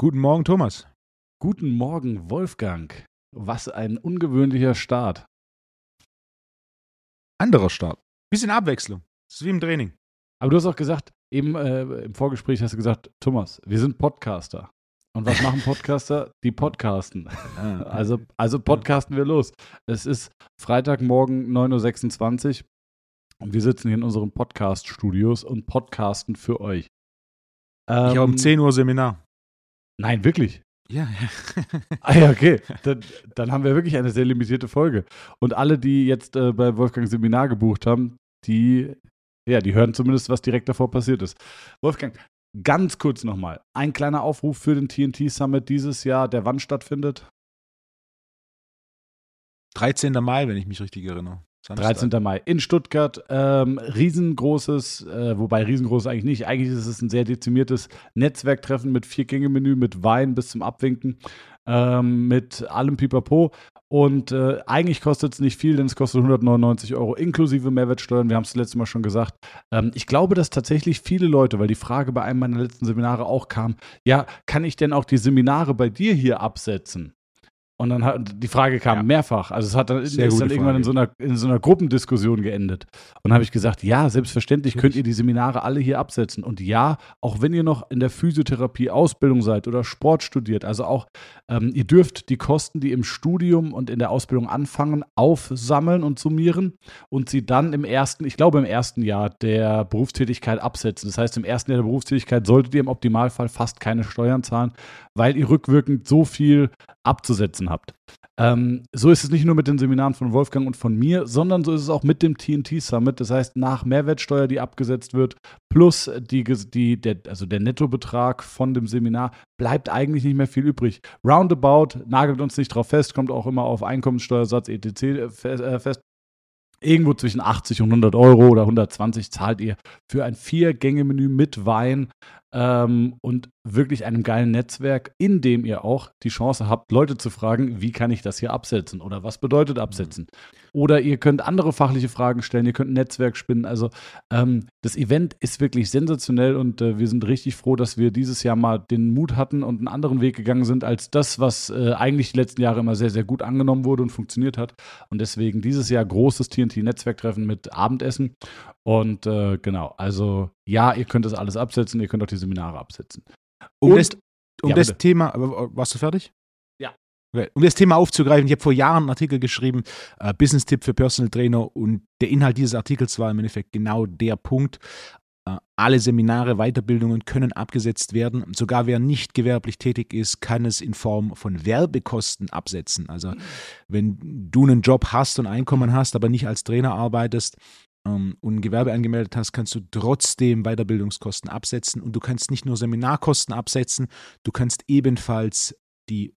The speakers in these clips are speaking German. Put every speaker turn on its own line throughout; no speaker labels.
Guten Morgen, Thomas.
Guten Morgen, Wolfgang. Was ein ungewöhnlicher Start.
Anderer Start. Bisschen Abwechslung. Das ist wie im Training.
Aber du hast auch gesagt, eben äh, im Vorgespräch hast du gesagt, Thomas, wir sind Podcaster. Und was machen Podcaster? Die podcasten. Also, also podcasten wir los. Es ist Freitagmorgen 9.26 Uhr und wir sitzen hier in unseren Podcast-Studios und podcasten für euch.
Ähm, ich habe um 10 Uhr Seminar.
Nein, wirklich.
Ja, ja.
ah ja, okay. Dann, dann, haben wir wirklich eine sehr limitierte Folge. Und alle, die jetzt äh, bei Wolfgang Seminar gebucht haben, die, ja, die hören zumindest, was direkt davor passiert ist. Wolfgang, ganz kurz nochmal. Ein kleiner Aufruf für den TNT Summit dieses Jahr, der wann stattfindet?
13. Mai, wenn ich mich richtig erinnere.
Samstag. 13. Mai in Stuttgart. Ähm, riesengroßes, äh, wobei riesengroß eigentlich nicht. Eigentlich ist es ein sehr dezimiertes Netzwerktreffen mit vier Gänge-Menü, mit Wein bis zum Abwinken, ähm, mit allem Pipapo. Und äh, eigentlich kostet es nicht viel, denn es kostet 199 Euro inklusive Mehrwertsteuern. Wir haben es letztes Mal schon gesagt. Ähm, ich glaube, dass tatsächlich viele Leute, weil die Frage bei einem meiner letzten Seminare auch kam, ja, kann ich denn auch die Seminare bei dir hier absetzen? Und dann hat die Frage kam ja. mehrfach. Also es hat dann, ist dann irgendwann in so, einer, in so einer Gruppendiskussion geendet. Und habe ich gesagt, ja, selbstverständlich könnt ihr die Seminare alle hier absetzen. Und ja, auch wenn ihr noch in der Physiotherapie Ausbildung seid oder Sport studiert, also auch ähm, ihr dürft die Kosten, die im Studium und in der Ausbildung anfangen, aufsammeln und summieren und sie dann im ersten, ich glaube im ersten Jahr der Berufstätigkeit absetzen. Das heißt, im ersten Jahr der Berufstätigkeit solltet ihr im Optimalfall fast keine Steuern zahlen, weil ihr rückwirkend so viel abzusetzen habt. Ähm, so ist es nicht nur mit den Seminaren von Wolfgang und von mir, sondern so ist es auch mit dem TNT Summit. Das heißt, nach Mehrwertsteuer, die abgesetzt wird, plus die, die, der, also der Nettobetrag von dem Seminar, bleibt eigentlich nicht mehr viel übrig. Roundabout, nagelt uns nicht drauf fest, kommt auch immer auf Einkommenssteuersatz etc. Äh, fest. Irgendwo zwischen 80 und 100 Euro oder 120 zahlt ihr für ein Vier-Gänge-Menü mit Wein ähm, und wirklich einem geilen Netzwerk, in dem ihr auch die Chance habt, Leute zu fragen, wie kann ich das hier absetzen oder was bedeutet absetzen. Oder ihr könnt andere fachliche Fragen stellen, ihr könnt ein Netzwerk spinnen. Also ähm, das Event ist wirklich sensationell und äh, wir sind richtig froh, dass wir dieses Jahr mal den Mut hatten und einen anderen Weg gegangen sind als das, was äh, eigentlich die letzten Jahre immer sehr, sehr gut angenommen wurde und funktioniert hat. Und deswegen dieses Jahr großes TNT-Netzwerktreffen mit Abendessen. Und äh, genau, also ja, ihr könnt das alles absetzen, ihr könnt auch die Seminare absetzen.
Um, Und, das, um ja, das Thema, warst du fertig?
Ja.
Okay. Um das Thema aufzugreifen, ich habe vor Jahren einen Artikel geschrieben, äh, Business-Tipp für Personal Trainer und der Inhalt dieses Artikels war im Endeffekt genau der Punkt. Äh, alle Seminare, Weiterbildungen können abgesetzt werden. Sogar wer nicht gewerblich tätig ist, kann es in Form von Werbekosten absetzen. Also wenn du einen Job hast und Einkommen hast, aber nicht als Trainer arbeitest, ähm, und ein Gewerbe angemeldet hast, kannst du trotzdem Weiterbildungskosten absetzen und du kannst nicht nur Seminarkosten absetzen, du kannst ebenfalls die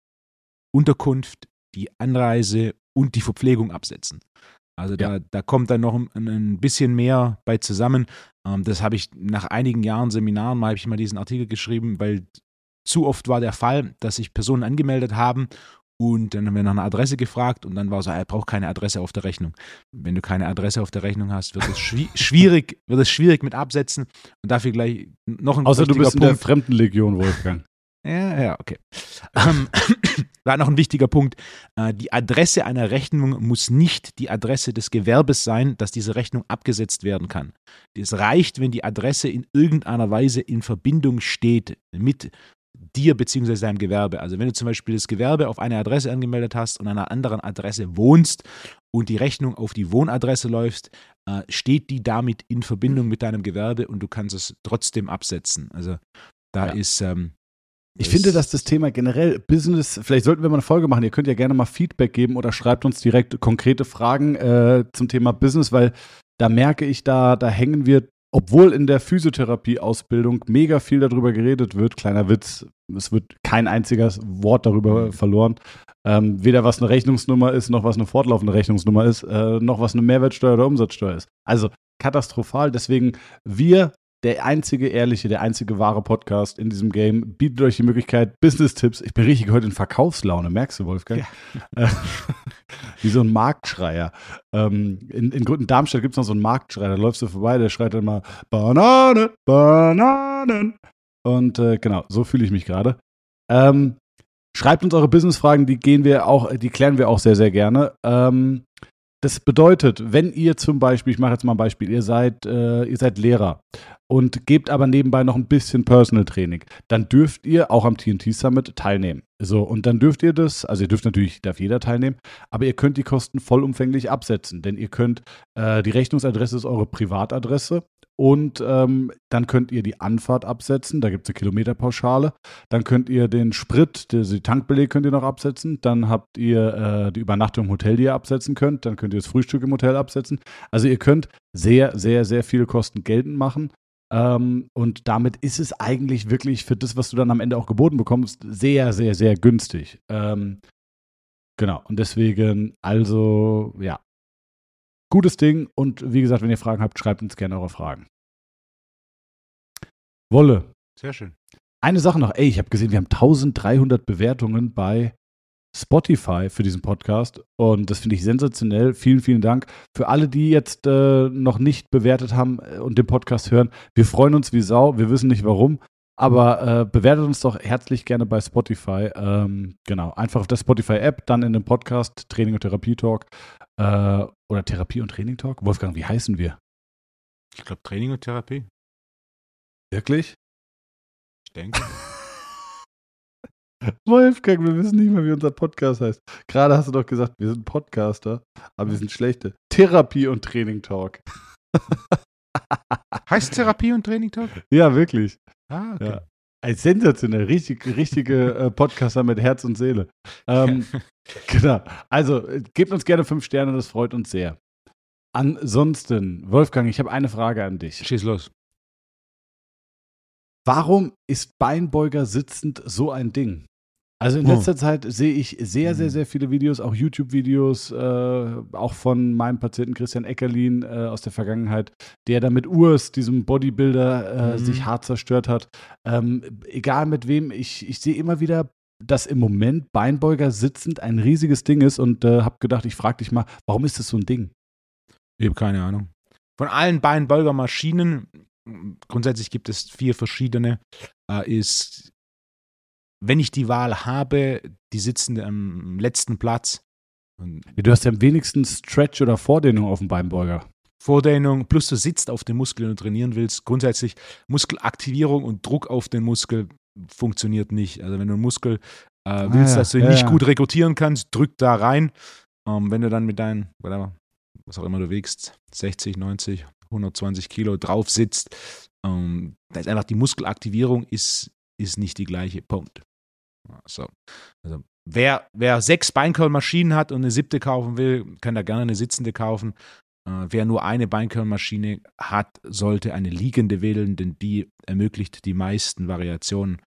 Unterkunft, die Anreise und die Verpflegung absetzen. Also da, ja. da kommt dann noch ein, ein, bisschen mehr bei zusammen. Ähm, das habe ich nach einigen Jahren Seminaren mal habe ich mal diesen Artikel geschrieben, weil zu oft war der Fall, dass sich Personen angemeldet haben und dann haben wir nach einer Adresse gefragt und dann war so, er braucht keine Adresse auf der Rechnung. Wenn du keine Adresse auf der Rechnung hast, wird es schwierig, wird es schwierig mit Absetzen. Und dafür gleich noch ein
Außer du bist Punkt. in der Fremdenlegion, Wolfgang.
Ja, ja, okay. Ähm, war noch ein wichtiger Punkt. Äh, die Adresse einer Rechnung muss nicht die Adresse des Gewerbes sein, dass diese Rechnung abgesetzt werden kann. Es reicht, wenn die Adresse in irgendeiner Weise in Verbindung steht mit dir bzw. deinem Gewerbe. Also wenn du zum Beispiel das Gewerbe auf eine Adresse angemeldet hast und an einer anderen Adresse wohnst und die Rechnung auf die Wohnadresse läuft, äh, steht die damit in Verbindung mit deinem Gewerbe und du kannst es trotzdem absetzen. Also da ja. ist ähm,
ich finde, dass das Thema generell Business, vielleicht sollten wir mal eine Folge machen. Ihr könnt ja gerne mal Feedback geben oder schreibt uns direkt konkrete Fragen äh, zum Thema Business, weil da merke ich, da, da hängen wir obwohl in der Physiotherapie-Ausbildung mega viel darüber geredet wird, kleiner Witz, es wird kein einziges Wort darüber mhm. verloren. Ähm, weder was eine Rechnungsnummer ist, noch was eine fortlaufende Rechnungsnummer ist, äh, noch was eine Mehrwertsteuer oder Umsatzsteuer ist. Also katastrophal. Deswegen, wir der einzige ehrliche, der einzige wahre Podcast in diesem Game bietet euch die Möglichkeit, Business-Tipps. Ich bin richtig heute in Verkaufslaune, merkst du, Wolfgang? Ja. Wie so ein Marktschreier. Ähm, in, in, in Darmstadt gibt es noch so einen Marktschreier, da läufst du vorbei, der schreit dann mal Banane, Bananen. Und äh, genau, so fühle ich mich gerade. Ähm, schreibt uns eure Businessfragen, die gehen wir auch, die klären wir auch sehr, sehr gerne. Ähm, das bedeutet, wenn ihr zum Beispiel, ich mache jetzt mal ein Beispiel, ihr seid, äh, ihr seid Lehrer und gebt aber nebenbei noch ein bisschen Personal Training, dann dürft ihr auch am TNT Summit teilnehmen. So, und dann dürft ihr das, also ihr dürft natürlich, darf jeder teilnehmen, aber ihr könnt die Kosten vollumfänglich absetzen, denn ihr könnt, äh, die Rechnungsadresse ist eure Privatadresse und ähm, dann könnt ihr die Anfahrt absetzen, da gibt es eine Kilometerpauschale. Dann könnt ihr den Sprit, den Tankbeleg könnt ihr noch absetzen. Dann habt ihr äh, die Übernachtung im Hotel, die ihr absetzen könnt. Dann könnt ihr das Frühstück im Hotel absetzen. Also ihr könnt sehr, sehr, sehr viele Kosten geltend machen. Ähm, und damit ist es eigentlich wirklich für das, was du dann am Ende auch geboten bekommst, sehr, sehr, sehr günstig. Ähm, genau. Und deswegen, also, ja, Gutes Ding und wie gesagt, wenn ihr Fragen habt, schreibt uns gerne eure Fragen. Wolle.
Sehr schön.
Eine Sache noch, ey, ich habe gesehen, wir haben 1300 Bewertungen bei Spotify für diesen Podcast und das finde ich sensationell. Vielen, vielen Dank. Für alle, die jetzt äh, noch nicht bewertet haben äh, und den Podcast hören, wir freuen uns wie Sau. Wir wissen nicht warum, aber äh, bewertet uns doch herzlich gerne bei Spotify. Ähm, genau, einfach auf der Spotify-App, dann in dem Podcast Training und Therapie Talk äh, oder Therapie und Training Talk. Wolfgang, wie heißen wir?
Ich glaube Training und Therapie.
Wirklich?
Ich denke.
Wolfgang, wir wissen nicht mehr, wie unser Podcast heißt. Gerade hast du doch gesagt, wir sind Podcaster, aber wir sind schlechte. Therapie und Training Talk.
heißt Therapie und Training Talk?
Ja, wirklich.
Ah, okay. Ja.
Ein sensationell, richtig, richtige äh, Podcaster mit Herz und Seele. Ähm, genau. Also, äh, gebt uns gerne fünf Sterne, das freut uns sehr. Ansonsten, Wolfgang, ich habe eine Frage an dich.
Schieß los.
Warum ist Beinbeuger sitzend so ein Ding? Also in letzter oh. Zeit sehe ich sehr, sehr, mhm. sehr viele Videos, auch YouTube-Videos, äh, auch von meinem Patienten Christian Eckerlin äh, aus der Vergangenheit, der da mit Urs, diesem Bodybuilder, äh, mhm. sich hart zerstört hat. Ähm, egal mit wem, ich, ich sehe immer wieder, dass im Moment Beinbeuger sitzend ein riesiges Ding ist und äh, habe gedacht, ich frage dich mal, warum ist das so ein Ding?
Ich habe keine Ahnung. Von allen Beinbeugermaschinen, grundsätzlich gibt es vier verschiedene, äh, ist wenn ich die Wahl habe, die sitzen am letzten Platz.
Du hast ja am wenigsten Stretch oder Vordehnung auf dem Beinbeuger.
Vordehnung, plus du sitzt auf dem Muskel und trainieren willst. Grundsätzlich Muskelaktivierung und Druck auf den Muskel funktioniert nicht. Also wenn du einen Muskel äh, ah willst, ah, ja, dass du ihn ja, nicht gut rekrutieren kannst, drück da rein. Ähm, wenn du dann mit deinen, was auch immer du wiegst, 60, 90, 120 Kilo drauf sitzt, ähm, da ist einfach die Muskelaktivierung ist, ist nicht die gleiche. Punkt. So. Also wer, wer sechs Beinkörnmaschinen hat und eine siebte kaufen will, kann da gerne eine sitzende kaufen. Äh, wer nur eine Beinkörnmaschine hat, sollte eine liegende wählen, denn die ermöglicht die meisten Variationen.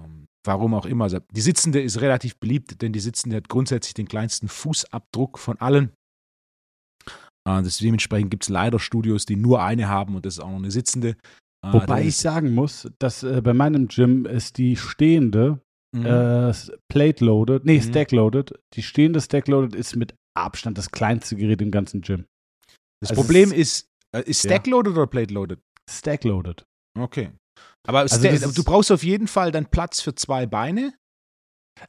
Ähm, warum auch immer. Also die sitzende ist relativ beliebt, denn die sitzende hat grundsätzlich den kleinsten Fußabdruck von allen. Äh, das, dementsprechend gibt es leider Studios, die nur eine haben und das ist auch noch eine sitzende.
Äh, Wobei ich sagen muss, dass äh, bei meinem Gym ist die stehende Mhm. Äh, Plate Loaded, nee, mhm. Stack Loaded. Die stehende Stack Loaded ist mit Abstand das kleinste Gerät im ganzen Gym.
Das also Problem ist, äh, ist Stack Loaded ja. oder Plate Loaded?
Stack Loaded.
Okay. Aber also du brauchst auf jeden Fall dann Platz für zwei Beine.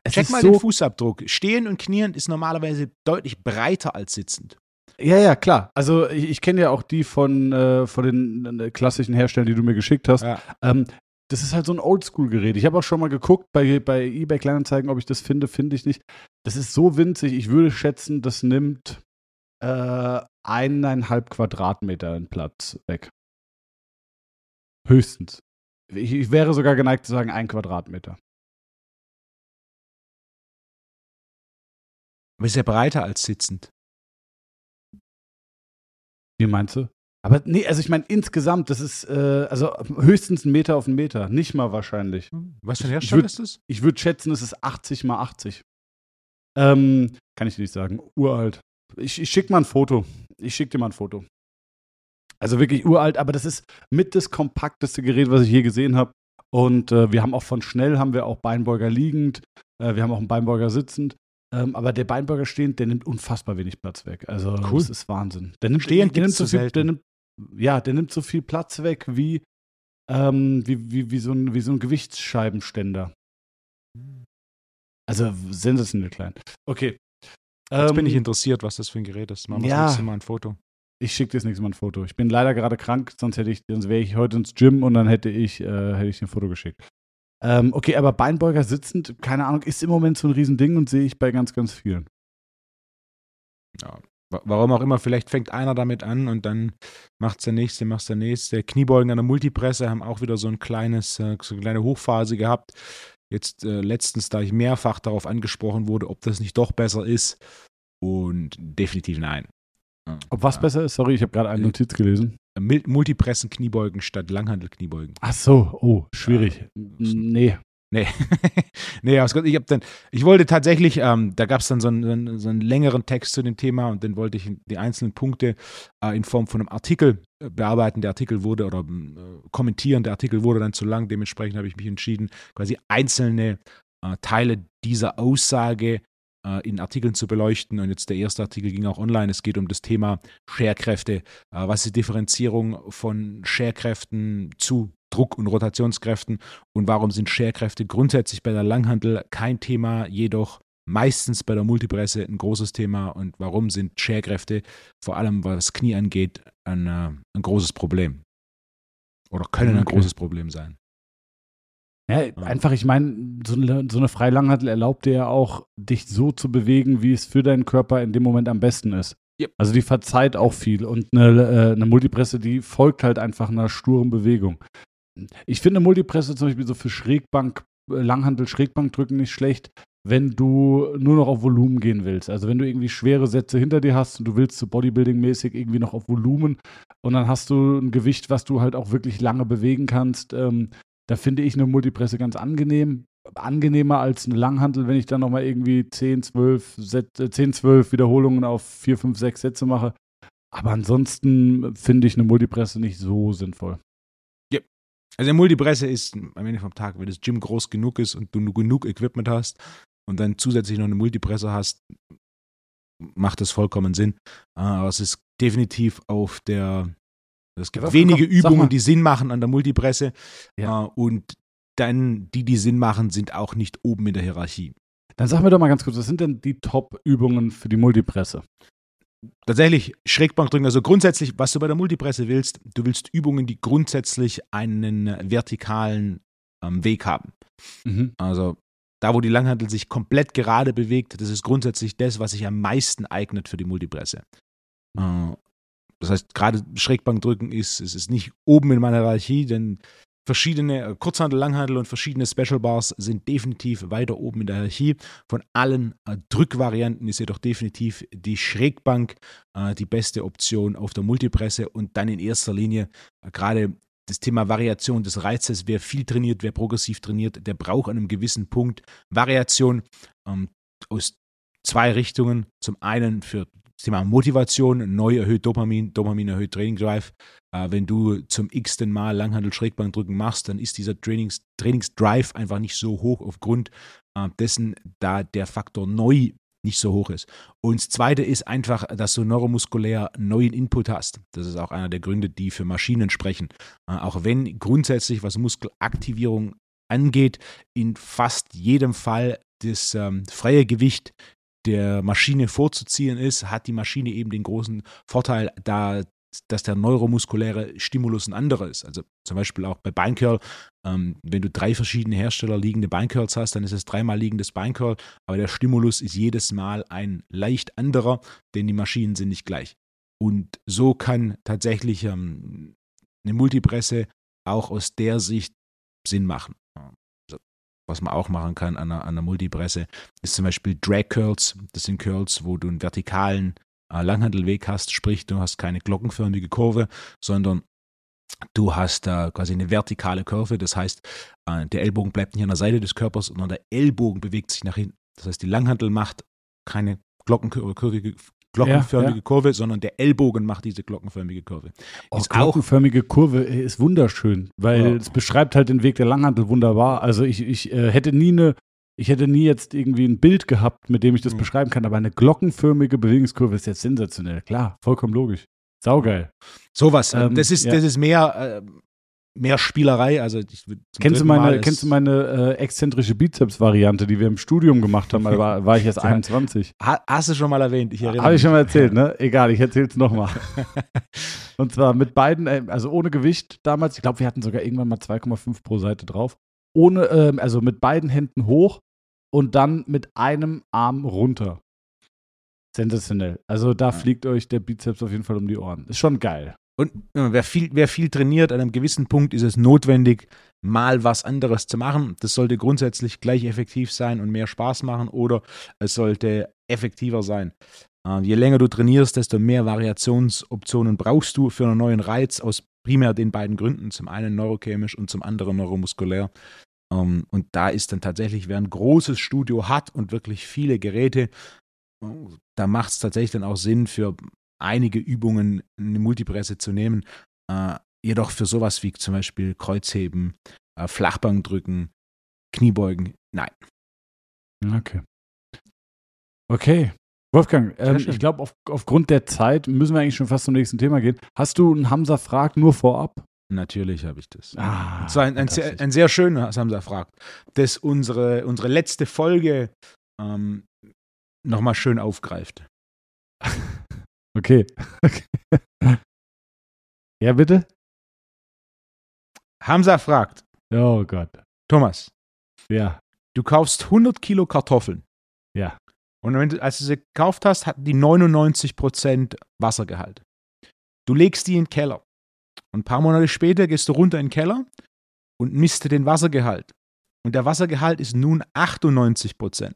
Es Check mal so den Fußabdruck. Stehen und knien ist normalerweise deutlich breiter als sitzend.
Ja, ja, klar. Also ich, ich kenne ja auch die von, äh, von den äh, klassischen Herstellern, die du mir geschickt hast. Ja. Ähm, das ist halt so ein Oldschool-Gerät. Ich habe auch schon mal geguckt bei, bei eBay Kleinanzeigen, ob ich das finde, finde ich nicht. Das ist so winzig, ich würde schätzen, das nimmt äh, eineinhalb Quadratmeter in Platz weg. Höchstens. Ich, ich wäre sogar geneigt zu sagen, ein Quadratmeter.
Aber ist ja breiter als sitzend.
Wie meinst du? Aber nee, also ich meine insgesamt, das ist äh, also höchstens ein Meter auf einen Meter, nicht mal wahrscheinlich.
Was für ein Hersteller ist das?
Ich würde schätzen, es ist 80 mal 80. Ähm, kann ich dir nicht sagen. Uralt. Ich, ich schicke mal ein Foto. Ich schicke dir mal ein Foto. Also wirklich uralt, aber das ist mit das kompakteste Gerät, was ich je gesehen habe. Und äh, wir haben auch von Schnell haben wir auch Beinbeuger liegend. Äh, wir haben auch einen Beinbeuger sitzend. Ähm, aber der Beinbeuger stehend, der nimmt unfassbar wenig Platz weg. Also cool. das ist Wahnsinn. Der nimmt,
stehend
der
nimmt so viel, der nimmt,
ja, der nimmt so viel Platz weg wie, ähm, wie, wie, wie, so ein, wie so ein Gewichtsscheibenständer. Also sensationell klein. Okay.
Jetzt
Ähm,
bin ich interessiert, was das für ein Gerät ist. Machen wir
ja.
das nächste Mal ein Foto.
Ich schicke dir das nächste Mal ein Foto. Ich bin leider gerade krank, sonst hätte ich, sonst wäre ich heute ins Gym und dann hätte ich, äh, hätte ich dir ein Foto geschickt. Ähm, okay, aber Beinbeuger sitzend, keine Ahnung, ist im Moment so ein Riesending und sehe ich bei ganz, ganz vielen.
Ja. Wa- Warum auch immer, vielleicht fängt einer damit an und dann macht der nächste, macht der nächste. Kniebeugen an der Multipresse haben auch wieder so ein kleines, äh, so eine kleine Hochphase gehabt. Jetzt äh, letztens, da ich mehrfach darauf angesprochen wurde, ob das nicht doch besser ist. Und definitiv nein. Ja.
Ob was
Ja.
besser ist? Sorry, ich habe gerade eine
Äh,
Notiz gelesen.
Multipressen Kniebeugen statt Langhandel-Kniebeugen.
Ach so, oh, schwierig. Nee.
Nee, nee, aus Gott, ich habe dann, ich wollte tatsächlich, ähm, da gab es dann so einen, so, einen, längeren Text zu dem Thema und dann wollte ich die einzelnen Punkte äh, in Form von einem Artikel äh, bearbeiten. Der Artikel wurde oder äh, kommentieren, der Artikel wurde dann zu lang, dementsprechend habe ich mich entschieden, quasi einzelne äh, Teile dieser Aussage äh, in Artikeln zu beleuchten. Und jetzt der erste Artikel ging auch online. Es geht um das Thema Scherkräfte. Äh, was ist die Differenzierung von Scherkräften zu Druck- und Rotationskräften und warum sind Scherkräfte grundsätzlich bei der Langhantel kein Thema, jedoch meistens bei der Multipresse ein großes Thema und warum sind Scherkräfte, vor allem was das Knie angeht, ein, äh, ein großes Problem oder können ein
Okay.
großes Problem sein.
Ja, einfach, ich meine, so eine, so eine Freilanghantel erlaubt dir ja auch, dich so zu bewegen, wie es für deinen Körper in dem Moment am besten ist.
Yep.
Also die verzeiht auch viel und eine, äh, eine Multipresse, die folgt halt einfach einer sturen Bewegung. Ich finde Multipresse zum Beispiel so für Schrägbank, äh, Langhantel, Schrägbankdrücken nicht schlecht, wenn du nur noch auf Volumen gehen willst. Also wenn du irgendwie schwere Sätze hinter dir hast und du willst so Bodybuilding-mäßig irgendwie noch auf Volumen und dann hast du ein Gewicht, was du halt auch wirklich lange bewegen kannst, ähm, da finde ich eine Multipresse ganz angenehm. Angenehmer als eine Langhantel, wenn ich dann nochmal irgendwie 10, 12, Sätze, 10, 12 Wiederholungen auf 4, 5, 6 Sätze mache. Aber ansonsten finde ich eine Multipresse nicht so sinnvoll.
Also eine Multipresse ist am Ende vom Tag, wenn das Gym groß genug ist und du genug Equipment hast und dann zusätzlich noch eine Multipresse hast, macht das vollkommen Sinn. Äh, Aber es ist definitiv auf der, es gibt
Ja,
wenige
komm.
Übungen, die Sinn machen an der Multipresse
Ja.
Äh, und dann die, die Sinn machen, sind auch nicht oben in der Hierarchie.
Dann sag mir doch mal ganz kurz, was sind denn die Top-Übungen für die Multipresse?
Tatsächlich Schrägbankdrücken, also grundsätzlich, was du bei der Multipresse willst, du willst Übungen, die grundsätzlich einen vertikalen ähm, Weg haben.
Mhm.
Also da, wo die Langhantel sich komplett gerade bewegt, das ist grundsätzlich das, was sich am meisten eignet für die Multipresse. Äh, Das heißt, gerade Schrägbankdrücken ist, es ist nicht oben in meiner Hierarchie, denn verschiedene äh, Kurzhandel, Langhandel und verschiedene Special Bars sind definitiv weiter oben in der Hierarchie. Von allen äh, Drückvarianten ist jedoch definitiv die Schrägbank äh, die beste Option auf der Multipresse und dann in erster Linie gerade das Thema Variation des Reizes. Wer viel trainiert, wer progressiv trainiert, der braucht an einem gewissen Punkt Variation ähm, aus zwei Richtungen. Zum einen für Thema Motivation, neu erhöht Dopamin, Dopamin erhöht Training Drive. Äh, wenn du zum x-ten Mal Langhandel Schrägbankdrücken machst, dann ist dieser Trainings, Trainingsdrive einfach nicht so hoch aufgrund äh, dessen, da der Faktor neu nicht so hoch ist. Und das Zweite ist einfach, dass du neuromuskulär neuen Input hast. Das ist auch einer der Gründe, die für Maschinen sprechen. Äh, auch wenn grundsätzlich, was Muskelaktivierung angeht, in fast jedem Fall das ähm, freie Gewicht der Maschine vorzuziehen ist, hat die Maschine eben den großen Vorteil, da dass der neuromuskuläre Stimulus ein anderer ist. Also zum Beispiel auch bei Beincurl, ähm, wenn du drei verschiedene Hersteller liegende Beincurls hast, dann ist es dreimal liegendes Beincurl, aber der Stimulus ist jedes Mal ein leicht anderer, denn die Maschinen sind nicht gleich. Und so kann tatsächlich ähm, eine Multipresse auch aus der Sicht Sinn machen. Was man auch machen kann an einer, an einer Multipresse, ist zum Beispiel Drag Curls. Das sind Curls, wo du einen vertikalen äh, Langhandelweg hast, sprich, du hast keine glockenförmige Kurve, sondern du hast äh, quasi eine vertikale Kurve. Das heißt, äh, der Ellbogen bleibt nicht an der Seite des Körpers, sondern der Ellbogen bewegt sich nach hinten. Das heißt, die Langhantel macht keine glockenkurvige, glockenförmige
Ja, ja.
Kurve, sondern der Ellbogen macht diese glockenförmige Kurve.
Oh,
Ist auch-
glockenförmige Kurve äh, ist wunderschön, weil
Ja.
es beschreibt halt den Weg der Langhantel wunderbar. Also ich, ich äh, hätte nie eine, ich hätte nie jetzt irgendwie ein Bild gehabt, mit dem ich das
Mhm.
beschreiben kann, aber eine glockenförmige Bewegungskurve ist jetzt sensationell. Klar, vollkommen logisch. Saugeil.
Sowas.
Ähm,
das, ist,
ja.
das ist mehr, äh, mehr Spielerei. Also ich,
kennst, du meine, kennst du meine äh, exzentrische Bizeps-Variante, die wir im Studium gemacht haben? Da war, war ich jetzt 21.
Ha, hast du schon mal erwähnt?
Ich erinnere Habe ich schon mal erzählt, ne? Egal, ich erzähle es nochmal. Und zwar mit beiden, äh, also ohne Gewicht damals. Ich glaube, wir hatten sogar irgendwann mal 2,5 pro Seite drauf. Ohne, äh, also mit beiden Händen hoch und dann mit einem Arm runter. Sensationell. Also da ja. fliegt euch der Bizeps auf jeden Fall um die Ohren. Ist schon geil.
Und wer viel, wer viel trainiert, an einem gewissen Punkt ist es notwendig, mal was anderes zu machen. Das sollte grundsätzlich gleich effektiv sein und mehr Spaß machen oder es sollte effektiver sein. Äh, je länger du trainierst, desto mehr Variationsoptionen brauchst du für einen neuen Reiz aus primär den beiden Gründen. Zum einen neurochemisch und zum anderen neuromuskulär. Ähm, und da ist dann tatsächlich, wer ein großes Studio hat und wirklich viele Geräte, äh, da macht es tatsächlich dann auch Sinn, für einige Übungen eine Multipresse zu nehmen. Äh, jedoch für sowas wie zum Beispiel Kreuzheben, äh, Flachbankdrücken, Kniebeugen, nein.
Okay. Okay. Wolfgang, ähm, ich glaube, auf, aufgrund der Zeit müssen wir eigentlich schon fast zum nächsten Thema gehen. Hast du einen Hamza Frag nur vorab?
Natürlich habe ich das. Ah, Und zwar ein, ein, sehr, ein sehr schöner Hamza Frag, das unsere, unsere letzte Folge ähm, nochmal schön aufgreift.
Okay. ja, bitte?
Hamza fragt.
Oh Gott.
Thomas.
Ja.
Du kaufst 100 Kilo Kartoffeln.
Ja.
Und wenn du, als du sie gekauft hast, hatten die 99% Wassergehalt. Du legst die in den Keller. Und ein paar Monate später gehst du runter in den Keller und misst den Wassergehalt. Und der Wassergehalt ist nun 98%.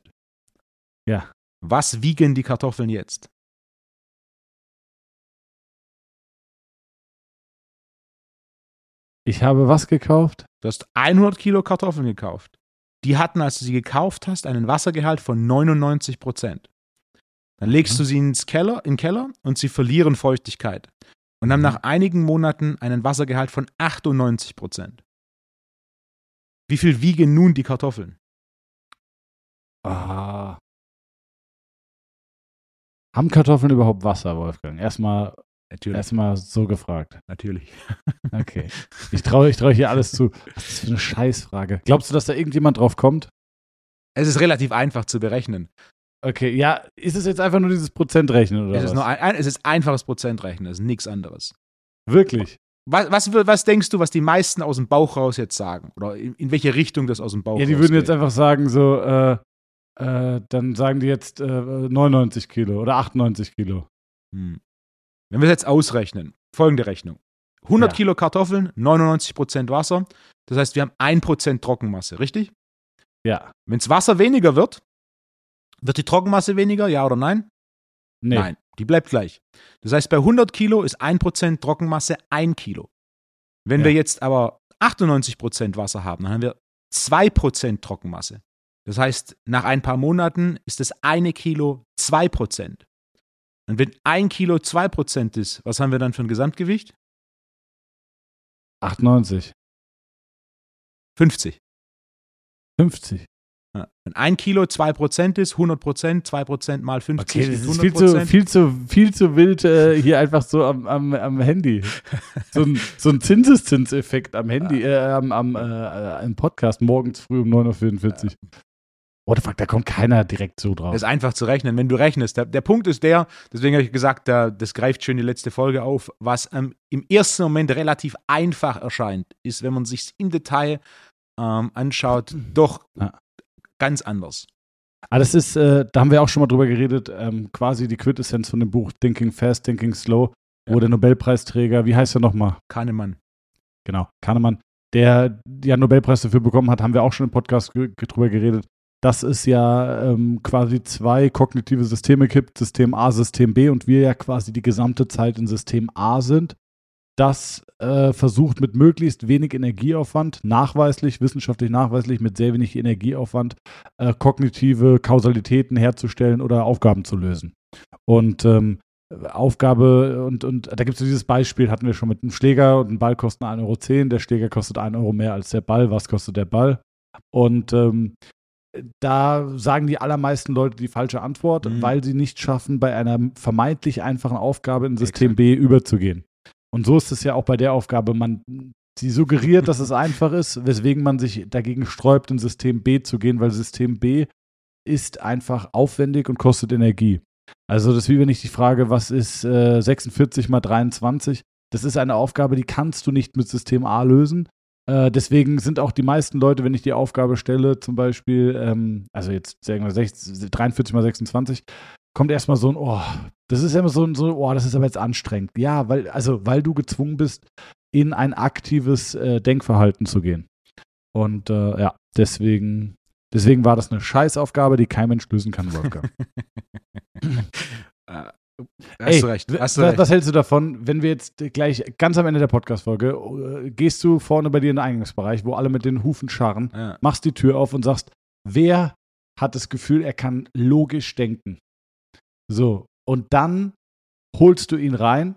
Ja.
Was wiegen die Kartoffeln jetzt?
Ich habe was gekauft?
Du hast 100 Kilo Kartoffeln gekauft. Die hatten, als du sie gekauft hast, einen Wassergehalt von 99 Prozent. Dann legst mhm. du sie ins Keller, in den Keller und sie verlieren Feuchtigkeit und haben mhm. nach einigen Monaten einen Wassergehalt von 98 Prozent. Wie viel wiegen nun die Kartoffeln?
Ah. Haben Kartoffeln überhaupt Wasser, Wolfgang? Erstmal Natürlich. Erstmal so gefragt.
Natürlich.
Okay. Ich traue ich trau hier alles zu. Was ist das für eine Scheißfrage? Glaubst du, dass da irgendjemand drauf kommt?
Es ist relativ einfach zu berechnen.
Okay, ja, ist es jetzt einfach nur dieses Prozentrechnen oder
es
was?
Ist nur ein, es ist einfaches Prozentrechnen, es ist nichts anderes.
Wirklich?
Was, was, was, denkst du, was die meisten aus dem Bauch raus jetzt sagen? Oder in, in welche Richtung das aus dem Bauch
Ja, die würden geht? jetzt einfach sagen, so, äh, äh, dann sagen die jetzt äh, 99 Kilo oder 98 Kilo.
Hm. Wenn wir es jetzt ausrechnen, folgende Rechnung. 100 ja. Kilo Kartoffeln, 99% Wasser. Das heißt, wir haben 1% Trockenmasse, richtig?
Ja.
Wenn das Wasser weniger wird, wird die Trockenmasse weniger, ja oder nein?
Nee.
Nein, die bleibt gleich. Das heißt, bei 100 Kilo ist 1% Trockenmasse 1 Kilo. Wenn ja. wir jetzt aber 98% Wasser haben, dann haben wir 2% Trockenmasse. Das heißt, nach ein paar Monaten ist das eine Kilo 2%. Und wenn ein Kilo 2% ist, was haben wir dann für ein Gesamtgewicht?
98.
50.
50.
Ja. Wenn ein Kilo 2% ist, 100 Prozent, 2 Prozent mal 50
okay, das ist, ist viel zu, viel, zu, viel zu wild äh, hier einfach so am, am, am Handy. So ein, so ein Zinseszinseffekt am Handy, äh, am, am äh, im Podcast morgens früh um 9.44 Uhr. What the fuck, da kommt keiner direkt so drauf.
Das ist einfach zu rechnen, wenn du rechnest. Der, der Punkt ist der, deswegen habe ich gesagt, der, das greift schön die letzte Folge auf, was ähm, im ersten Moment relativ einfach erscheint, ist, wenn man sich im Detail ähm, anschaut, doch ja. ganz anders.
Ah, das ist, äh, da haben wir auch schon mal drüber geredet, ähm, quasi die Quintessenz von dem Buch Thinking Fast, Thinking Slow, ja. wo der Nobelpreisträger, wie heißt er nochmal?
Kahnemann.
Genau, Kahnemann, der ja Nobelpreis dafür bekommen hat, haben wir auch schon im Podcast drüber geredet, dass es ja ähm, quasi zwei kognitive Systeme gibt, System A, System B, und wir ja quasi die gesamte Zeit in System A sind. Das äh, versucht mit möglichst wenig Energieaufwand, nachweislich, wissenschaftlich nachweislich, mit sehr wenig Energieaufwand, äh, kognitive Kausalitäten herzustellen oder Aufgaben zu lösen. Und ähm, Aufgabe und, und da gibt es dieses Beispiel, hatten wir schon mit einem Schläger und ein Ball kostet 1,10 Euro, der Schläger kostet 1 Euro mehr als der Ball. Was kostet der Ball? Und ähm, da sagen die allermeisten Leute die falsche Antwort, mhm. weil sie nicht schaffen, bei einer vermeintlich einfachen Aufgabe in System Exakt. B überzugehen. Und so ist es ja auch bei der Aufgabe. Man Sie suggeriert, dass es einfach ist, weswegen man sich dagegen sträubt, in System B zu gehen, weil System B ist einfach aufwendig und kostet Energie. Also das ist wie wenn ich die Frage, was ist äh, 46 mal 23? Das ist eine Aufgabe, die kannst du nicht mit System A lösen. Äh, deswegen sind auch die meisten Leute, wenn ich die Aufgabe stelle, zum Beispiel, ähm, also jetzt sagen wir 60, 43 mal 26, kommt erstmal so ein, oh, das ist immer so ein, so, oh, das ist aber jetzt anstrengend. Ja, weil, also, weil du gezwungen bist, in ein aktives äh, Denkverhalten zu gehen. Und äh, ja, deswegen, deswegen war das eine Scheißaufgabe, die kein Mensch lösen kann, Wolfgang.
Hast
Ey,
du recht. Hast
was,
du recht.
was hältst du davon, wenn wir jetzt gleich ganz am Ende der Podcast-Folge, äh, gehst du vorne bei dir in den Eingangsbereich, wo alle mit den Hufen scharren,
Ja.
machst die Tür auf und sagst, wer hat das Gefühl, er kann logisch denken? So, und dann holst du ihn rein.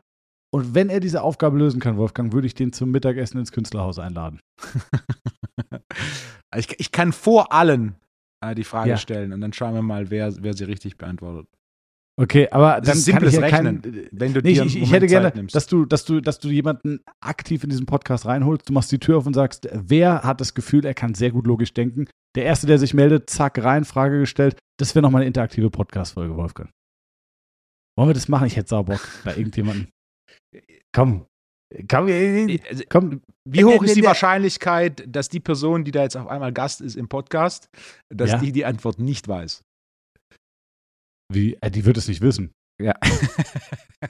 Und wenn er diese Aufgabe lösen kann, Wolfgang, würde ich den zum Mittagessen ins Künstlerhaus einladen.
ich, ich kann vor allen äh, die Frage
Ja.
stellen und dann schauen wir mal, wer, wer sie richtig beantwortet.
Okay, aber
Das
dann
ist
kann
simples
ich ja
Rechnen,
kein,
wenn du
Nee, ich,
dir einen
ich, ich hätte gerne,
Zeit nimmst.
dass du, dass, du, dass du jemanden aktiv in diesen Podcast reinholst. Du machst die Tür auf und sagst, wer hat das Gefühl, er kann sehr gut logisch denken. Der Erste, der sich meldet, zack, rein, Frage gestellt. Das wäre nochmal eine interaktive Podcast-Folge, Wolfgang. Wollen wir das machen? Ich hätte sau Bock bei irgendjemandem. Komm. Komm, äh,
Also,
komm.
Wie hoch ist die Wahrscheinlichkeit, dass die Person, die da jetzt auf einmal Gast ist im Podcast, dass
Ja.
die die Antwort nicht weiß?
Wie? Äh, die wird es nicht wissen.
Ja.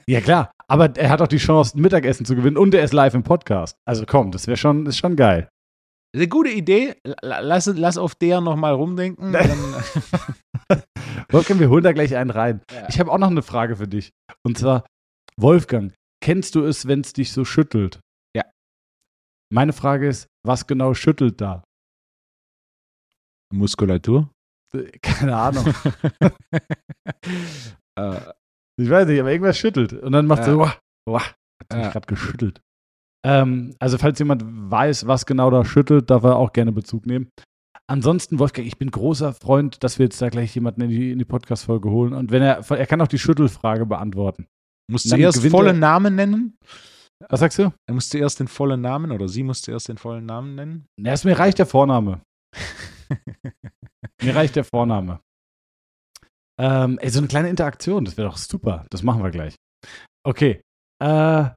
Ja, klar. Aber er hat auch die Chance, ein Mittagessen zu gewinnen und er ist live im Podcast. Also komm, das wäre schon, ist schon geil.
Das ist eine gute Idee. Lass, lass auf der nochmal rumdenken.
Wolfgang, wir holen da gleich einen rein.
Ja.
Ich habe auch noch eine Frage für dich. Und zwar, Wolfgang, kennst du es, wenn es dich so schüttelt?
Ja.
Meine Frage ist, was genau schüttelt da?
Muskulatur?
Keine Ahnung.
äh,
ich weiß nicht, aber irgendwas schüttelt. Und dann macht
Ja.
so, wah, wah, hat mich gerade geschüttelt. Ähm, also, falls jemand weiß, was genau da schüttelt, darf er auch gerne Bezug nehmen. Ansonsten, Wolfgang, ich bin großer Freund, dass wir jetzt da gleich jemanden in die, in die Podcast-Folge holen. Und wenn er, er kann auch die Schüttelfrage beantworten.
musst du erst vollen Namen nennen?
Was sagst du?
Er muss zuerst den vollen Namen oder sie muss zuerst den vollen Namen nennen?
Es mir reicht der Vorname. Mir reicht der Vorname. Ähm, ey, so eine kleine Interaktion, das wäre doch super. Das machen wir gleich. Okay. Äh,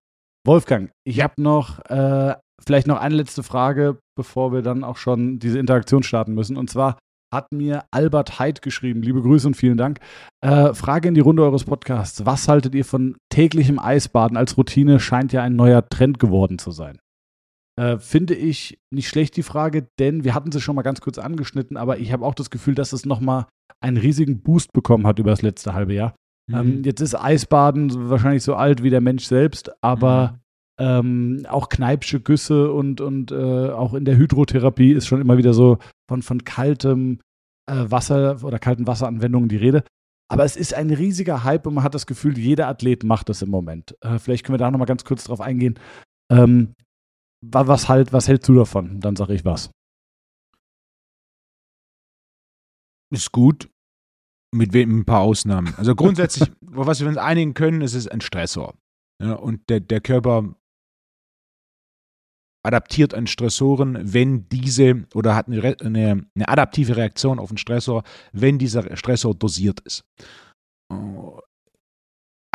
Wolfgang, ich habe noch äh, vielleicht noch eine letzte Frage, bevor wir dann auch schon diese Interaktion starten müssen. Und zwar hat mir Albert Heid geschrieben. Liebe Grüße und vielen Dank. Äh, Frage in die Runde eures Podcasts. Was haltet ihr von täglichem Eisbaden als Routine? Scheint ja ein neuer Trend geworden zu sein. Äh, finde ich nicht schlecht die Frage, denn wir hatten sie schon mal ganz kurz angeschnitten, aber ich habe auch das Gefühl, dass es nochmal einen riesigen Boost bekommen hat über das letzte halbe Jahr. Ähm, jetzt ist Eisbaden wahrscheinlich so alt wie der Mensch selbst, aber ähm, auch Kneipsche Güsse und, und äh, auch in der Hydrotherapie ist schon immer wieder so von, von kaltem äh, Wasser oder kalten Wasseranwendungen die Rede. Aber es ist ein riesiger Hype und man hat das Gefühl, jeder Athlet macht das im Moment. Äh, vielleicht können wir da nochmal ganz kurz drauf eingehen. Ähm, was, halt, was hältst du davon? Dann sage ich was.
ist gut. Mit ein paar Ausnahmen. Also grundsätzlich, was wir uns einigen können, ist es ein Stressor. Ja, und der, der Körper adaptiert an Stressoren, wenn diese oder hat eine, eine, eine adaptive Reaktion auf einen Stressor, wenn dieser Stressor dosiert ist.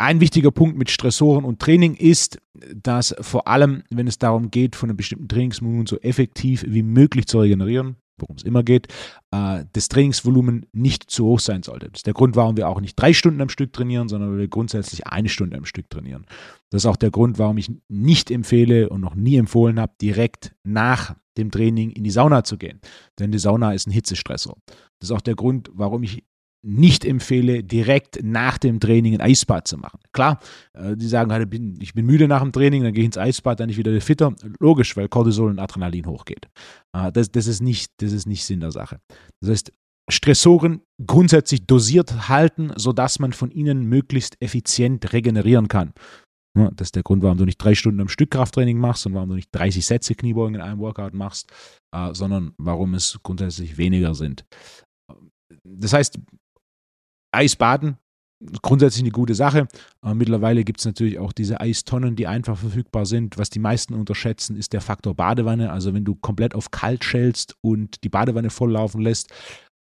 Ein wichtiger Punkt mit Stressoren und Training ist, dass vor allem, wenn es darum geht, von einem bestimmten Trainingsmovement so effektiv wie möglich zu regenerieren, worum es immer geht, äh, das Trainingsvolumen nicht zu hoch sein sollte. Das ist der Grund, warum wir auch nicht drei Stunden am Stück trainieren, sondern wir grundsätzlich eine Stunde am Stück trainieren. Das ist auch der Grund, warum ich nicht empfehle und noch nie empfohlen habe, direkt nach dem Training in die Sauna zu gehen. Denn die Sauna ist ein Hitzestressor. Das ist auch der Grund, warum ich nicht empfehle, direkt nach dem Training ein Eisbad zu machen. Klar, äh, die sagen halt, ich bin- müde nach dem Training, dann gehe ich ins Eisbad, dann bin ich wieder fitter. Logisch, weil Cortisol und Adrenalin hochgeht. Äh, Das, das, ist nicht, das ist nicht Sinn der Sache. Das heißt, Stressoren grundsätzlich dosiert halten, sodass man von ihnen möglichst effizient regenerieren kann. Das ist der Grund, warum du nicht drei Stunden am Stück Krafttraining machst und warum du nicht 30 Sätze Kniebeugen in einem Workout machst, äh, sondern warum es grundsätzlich weniger sind. Das heißt, Eisbaden grundsätzlich eine gute Sache. Äh, mittlerweile gibt es natürlich auch diese Eistonnen, die einfach verfügbar sind. Was die meisten unterschätzen, ist der Faktor Badewanne. Also wenn du komplett auf kalt schälst und die Badewanne volllaufen lässt,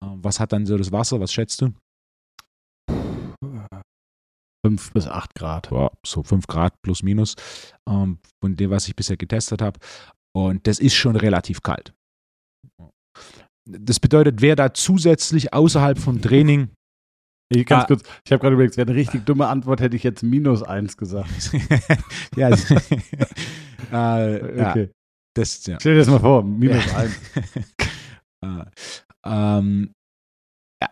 äh, was hat dann so das Wasser? Was schätzt du?
5 bis 8 Grad.
Ja, so 5 Grad plus minus ähm, von dem, was ich bisher getestet habe. Und das ist schon relativ kalt. Das bedeutet, wer da zusätzlich außerhalb vom Training
ich, ganz ah. kurz, ich habe gerade überlegt, es wäre eine richtig dumme Antwort, hätte ich jetzt minus eins gesagt.
ja, äh, okay.
das, ja. Stell dir das mal vor, minus
ja. eins. äh, ähm, ja.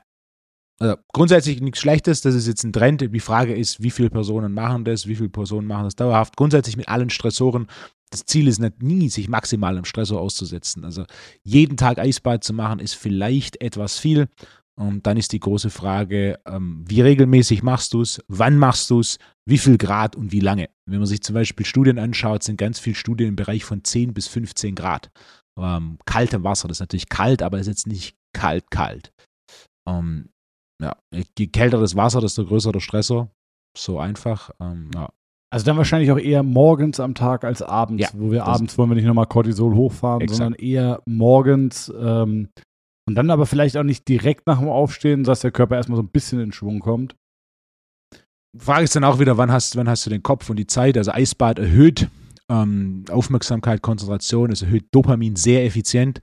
Also grundsätzlich nichts Schlechtes, das ist jetzt ein Trend. Die Frage ist, wie viele Personen machen das, wie viele Personen machen das dauerhaft. Grundsätzlich mit allen Stressoren. Das Ziel ist nicht nie, sich maximal im Stressor auszusetzen. Also jeden Tag Eisbad zu machen, ist vielleicht etwas viel. Und dann ist die große Frage, ähm, wie regelmäßig machst du es, wann machst du es, wie viel Grad und wie lange. Wenn man sich zum Beispiel Studien anschaut, sind ganz viele Studien im Bereich von 10 bis 15 Grad. Ähm, kaltem Wasser, das ist natürlich kalt, aber es ist jetzt nicht kalt, kalt. Ähm, ja, je kälter das Wasser, desto größer der Stressor. So einfach. Ähm, ja.
Also dann wahrscheinlich auch eher morgens am Tag als abends, ja, wo wir abends wollen wir nicht nochmal Cortisol hochfahren, exakt. sondern eher morgens ähm, und dann aber vielleicht auch nicht direkt nach dem Aufstehen, dass der Körper erstmal so ein bisschen in Schwung kommt.
Frage ist dann auch wieder, wann hast, wann hast du den Kopf und die Zeit? Also Eisbad erhöht ähm, Aufmerksamkeit, Konzentration, es erhöht Dopamin sehr effizient.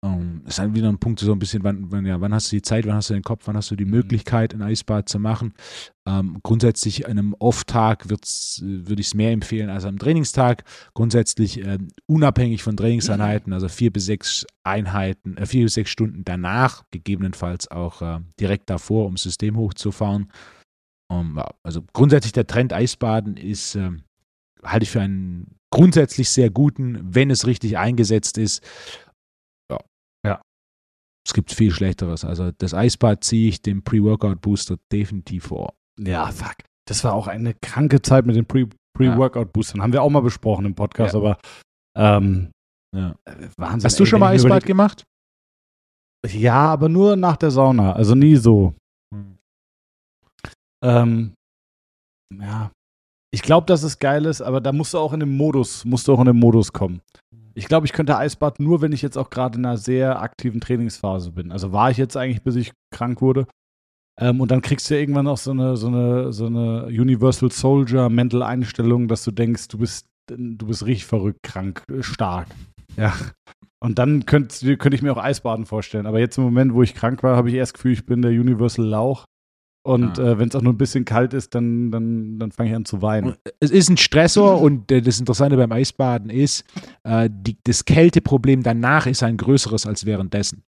Um, ist dann wieder ein Punkt, so ein bisschen, wann, wann, ja, wann hast du die Zeit, wann hast du den Kopf, wann hast du die mhm. Möglichkeit, ein Eisbad zu machen. Ähm, grundsätzlich an einem Off-Tag würde ich es mehr empfehlen als am Trainingstag. Grundsätzlich äh, unabhängig von Trainingseinheiten, also vier bis sechs Einheiten, äh, vier bis sechs Stunden danach, gegebenenfalls auch äh, direkt davor, um das System hochzufahren. Um, ja, also grundsätzlich der Trend Eisbaden ist, ähm, halte ich für einen grundsätzlich sehr guten, wenn es richtig eingesetzt ist es gibt viel Schlechteres. Also das Eisbad ziehe ich dem Pre-Workout-Booster definitiv vor.
Ja, fuck. Das war auch eine kranke Zeit mit den Pre-Workout-Boostern. Haben wir auch mal besprochen im Podcast, ja. aber ähm,
ja. Äh, Wahnsinn. Hast du schon mal Eisbad gemacht?
Ja, aber nur nach der Sauna. Also nie so. Hm. Ähm, ja. Ich glaube, dass es geil ist, aber da musst du auch in den Modus, musst du auch in den Modus kommen. Ich glaube, ich könnte Eisbad nur, wenn ich jetzt auch gerade in einer sehr aktiven Trainingsphase bin. Also war ich jetzt eigentlich, bis ich krank wurde. Ähm, und dann kriegst du ja irgendwann auch so eine, so eine, so eine Universal Soldier Mental Einstellung, dass du denkst, du bist, du bist richtig verrückt, krank, stark. Ja. Und dann könnte könnt ich mir auch Eisbaden vorstellen. Aber jetzt im Moment, wo ich krank war, habe ich erst Gefühl, ich bin der Universal Lauch. Und ja. äh, wenn es auch nur ein bisschen kalt ist, dann, dann, dann fange ich an zu weinen.
Es ist ein Stressor und äh, das Interessante beim Eisbaden ist, äh, die, das Kälteproblem danach ist ein größeres als währenddessen.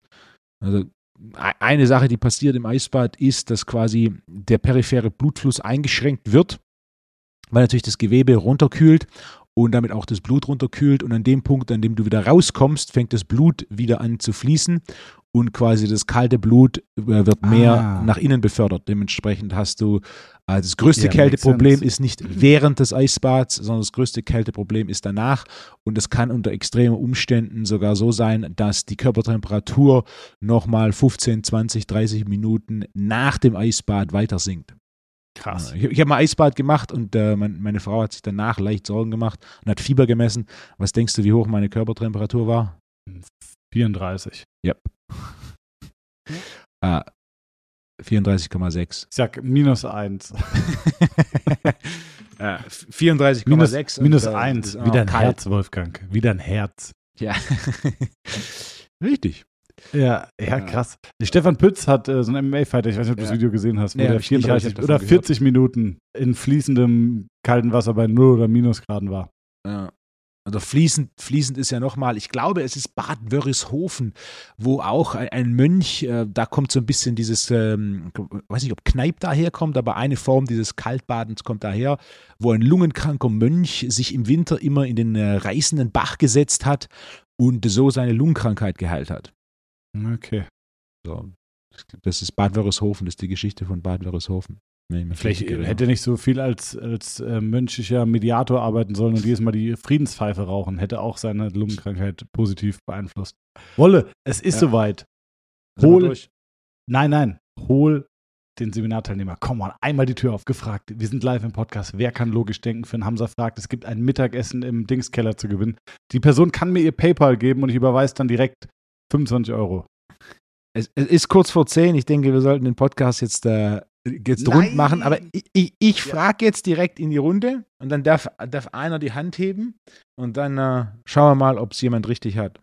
Also e-, eine Sache, die passiert im Eisbad, ist, dass quasi der periphere Blutfluss eingeschränkt wird, weil natürlich das Gewebe runterkühlt und damit auch das Blut runterkühlt. Und an dem Punkt, an dem du wieder rauskommst, fängt das Blut wieder an zu fließen und quasi das kalte Blut äh, wird mehr ah. nach innen befördert. Dementsprechend hast du also das größte ja, Kälteproblem ist nicht während des Eisbads, sondern das größte Kälteproblem ist danach. Und es kann unter extremen Umständen sogar so sein, dass die Körpertemperatur nochmal 15, 20, 30 Minuten nach dem Eisbad weiter sinkt. Krass. Ich, ich habe mal Eisbad gemacht und äh, mein, meine Frau hat sich danach leicht Sorgen gemacht und hat Fieber gemessen. Was denkst du, wie hoch meine Körpertemperatur war?
34.
Yep. Ah, 34,6.
Ich sag minus 1.
ja, 34,6.
Minus, minus 1. Äh, Wieder ein kalt. Herz, Wolfgang. Wieder ein Herz.
Ja. Richtig.
Ja, ja, krass. Stefan Pütz hat äh, so einen MMA-Fighter, ich weiß nicht, ob du das Video gesehen hast, wo ja, der 34 oder 40 Minuten in fließendem kalten Wasser bei 0 oder Minusgraden war.
Ja. Also fließend, fließend ist ja nochmal, ich glaube, es ist Bad Wörishofen, wo auch ein, ein Mönch, äh, da kommt so ein bisschen dieses, ähm, weiß nicht, ob Kneip daherkommt, aber eine Form dieses Kaltbadens kommt daher, wo ein lungenkranker Mönch sich im Winter immer in den äh, reißenden Bach gesetzt hat und so seine Lungenkrankheit geheilt hat.
Okay.
So, das ist Bad Wörishofen, das ist die Geschichte von Bad Wörishofen.
Vielleicht hätte nicht so viel als, als äh, mönchischer Mediator arbeiten sollen und jedes Mal die Friedenspfeife rauchen. Hätte auch seine Lungenkrankheit positiv beeinflusst. Wolle, es ist ja. soweit. Hol. Nein, nein. Hol den Seminarteilnehmer, komm mal, einmal die Tür aufgefragt. Wir sind live im Podcast. Wer kann logisch denken? Finn Hamza fragt, es gibt ein Mittagessen im Dingskeller zu gewinnen. Die Person kann mir ihr PayPal geben und ich überweise dann direkt 25 Euro.
Es, es ist kurz vor 10. Ich denke, wir sollten den Podcast jetzt, äh, jetzt
Nein.
rund machen. Aber ich, ich, ich
Ja.
frage jetzt direkt in die Runde und dann darf, darf einer die Hand heben und dann äh, schauen wir mal, ob es jemand richtig hat.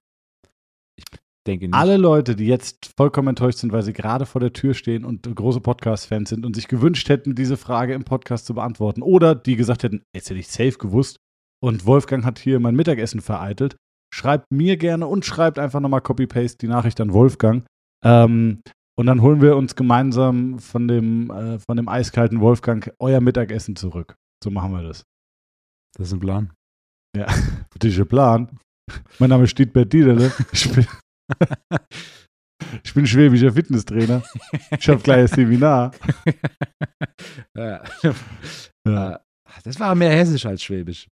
Ich denke nicht.
Alle Leute, die jetzt vollkommen enttäuscht sind, weil sie gerade vor der Tür stehen und große Podcast-Fans sind und sich gewünscht hätten, diese Frage im Podcast zu beantworten oder die gesagt hätten, jetzt hätte ich safe gewusst und Wolfgang hat hier mein Mittagessen vereitelt, schreibt mir gerne und schreibt einfach nochmal Copy-Paste die Nachricht an Wolfgang. Ähm, und dann holen wir uns gemeinsam von dem, äh, von dem eiskalten Wolfgang euer Mittagessen zurück. So machen wir das.
Das ist ein Plan.
Ja, dieser Plan. Mein Name ist Stiedbert Diederle. Ich bin, ich bin schwäbischer Fitnesstrainer. Ich habe gleich ein Seminar.
ja.
Ja,
Äh, Das war mehr hessisch als schwäbisch.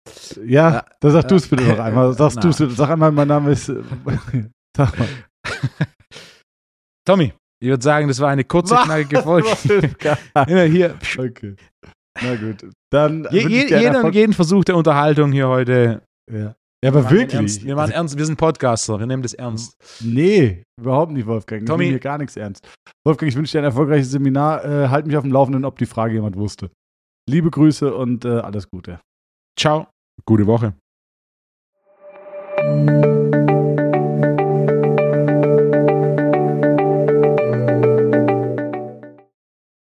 ja da sag du es bitte noch
Äh,
einmal. Sagst du's, sag einmal, mein Name ist. äh, Sag mal.
Tommy, ich würde sagen, das war eine kurze, knackige Folge. Immer hier.
okay. Na gut. Dann.
Je, jeden, jeden Versuch der Unterhaltung hier heute.
Ja. ja,
Wir
aber
machen
wirklich.
Ernst. Wir machen ernst. Wir sind Podcaster. Wir nehmen das ernst.
Nee, überhaupt nicht, Wolfgang.
Tommy.
Ich nehme hier gar nichts ernst. Wolfgang, ich wünsche dir ein erfolgreiches Seminar. Äh, halt mich auf dem Laufenden, ob die Frage jemand wusste. Liebe Grüße und äh, alles Gute.
Ciao. Gute Woche.